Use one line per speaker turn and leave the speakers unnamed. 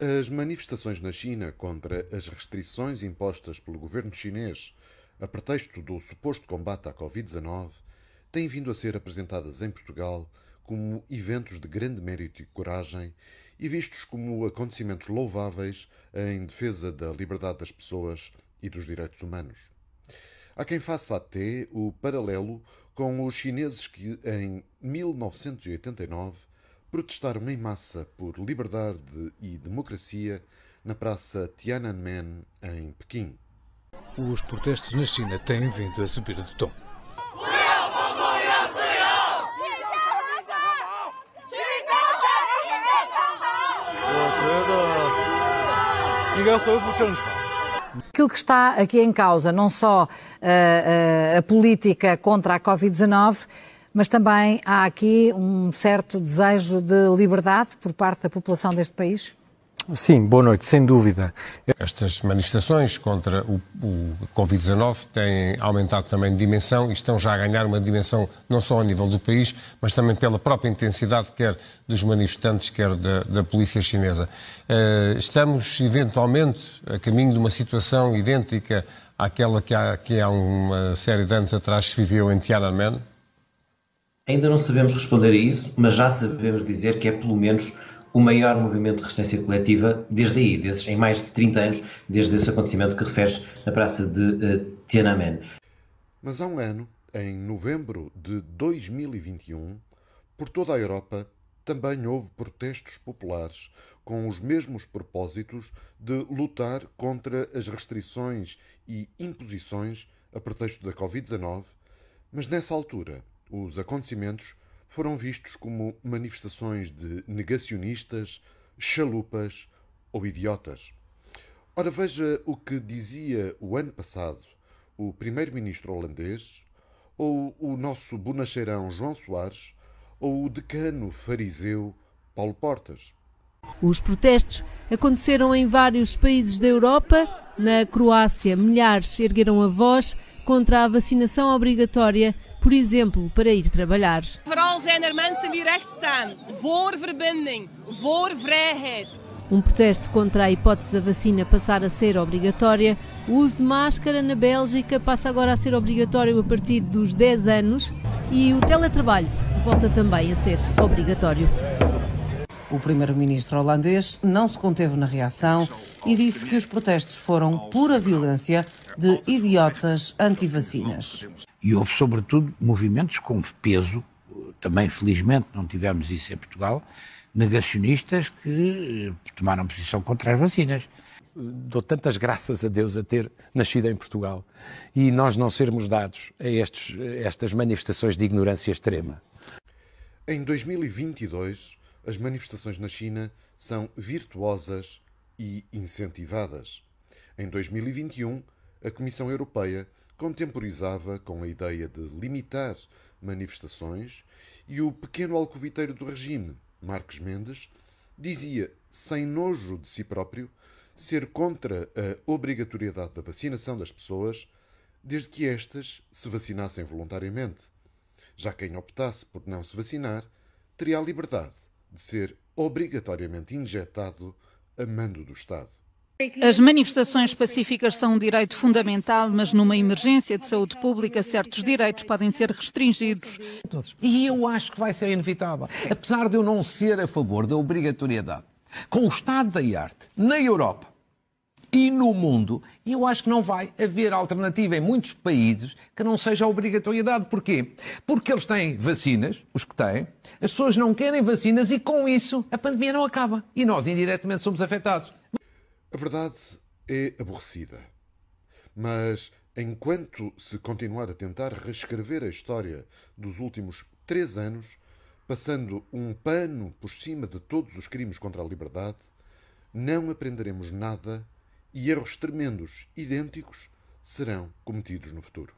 As manifestações na China contra as restrições impostas pelo governo chinês a pretexto do suposto combate à Covid-19 têm vindo a ser apresentadas em Portugal como eventos de grande mérito e coragem e vistos como acontecimentos louváveis em defesa da liberdade das pessoas e dos direitos humanos. Há quem faça até o paralelo com os chineses que, em 1989, protestaram em massa por liberdade e democracia na Praça Tiananmen, em Pequim.
Os protestos na China têm vindo a subir de tom.
Aquilo que está aqui em causa, não só uh, uh, a política contra a Covid-19, mas também há aqui um certo desejo de liberdade por parte da população deste país?
Sim, boa noite, sem dúvida.
Estas manifestações contra o, o Covid-19 têm aumentado também de dimensão e estão já a ganhar uma dimensão não só a nível do país, mas também pela própria intensidade, quer dos manifestantes, quer da, da polícia chinesa. Uh, estamos, eventualmente, a caminho de uma situação idêntica àquela que há, que há uma série de anos atrás se viveu em Tiananmen?
Ainda não sabemos responder a isso, mas já sabemos dizer que é pelo menos o maior movimento de resistência coletiva desde aí, desses, em mais de 30 anos, desde esse acontecimento que referes na praça de uh, Tiananmen.
Mas há um ano, em novembro de 2021, por toda a Europa, também houve protestos populares com os mesmos propósitos de lutar contra as restrições e imposições a pretexto da Covid-19, mas nessa altura os acontecimentos foram vistos como manifestações de negacionistas, chalupas ou idiotas. Ora, veja o que dizia o ano passado o primeiro-ministro holandês, ou o nosso bonacheirão João Soares, ou o decano fariseu Paulo Portas.
Os protestos aconteceram em vários países da Europa. Na Croácia, milhares ergueram a voz contra a vacinação obrigatória por exemplo, para ir trabalhar.
Vooral zijn er mensen die recht staan voor verbinding, voor vrijheid.
Um protesto contra a hipótese da vacina passar a ser obrigatória. O uso de máscara na Bélgica passa agora a ser obrigatório a partir dos 10 anos e o teletrabalho volta também a ser obrigatório.
O primeiro-ministro holandês não se conteve na reação e disse que os protestos foram pura violência de idiotas anti-vacinas.
E houve, sobretudo, movimentos com peso, também felizmente não tivemos isso em Portugal, negacionistas que eh, tomaram posição contra as vacinas.
Dou tantas graças a Deus a ter nascido em Portugal e nós não sermos dados a estes, estas manifestações de ignorância extrema.
Em 2022, as manifestações na China são virtuosas e incentivadas. Em 2021, a Comissão Europeia contemporizava com a ideia de limitar manifestações e o pequeno alcoviteiro do regime, Marques Mendes, dizia, sem nojo de si próprio, ser contra a obrigatoriedade da vacinação das pessoas, desde que estas se vacinassem voluntariamente. Já quem optasse por não se vacinar teria a liberdade de ser obrigatoriamente injetado a mando do Estado.
As manifestações pacíficas são um direito fundamental, mas numa emergência de saúde pública, certos direitos podem ser restringidos.
E eu acho que vai ser inevitável. Apesar de eu não ser a favor da obrigatoriedade, com o estado da arte na Europa e no mundo, eu acho que não vai haver alternativa em muitos países que não seja a obrigatoriedade. Porquê? Porque eles têm vacinas, os que têm, as pessoas não querem vacinas e com isso a pandemia não acaba. E nós indiretamente somos afetados.
A verdade é aborrecida. Mas enquanto se continuar a tentar reescrever a história dos últimos três anos, passando um pano por cima de todos os crimes contra a liberdade, não aprenderemos nada e erros tremendos idênticos serão cometidos no futuro.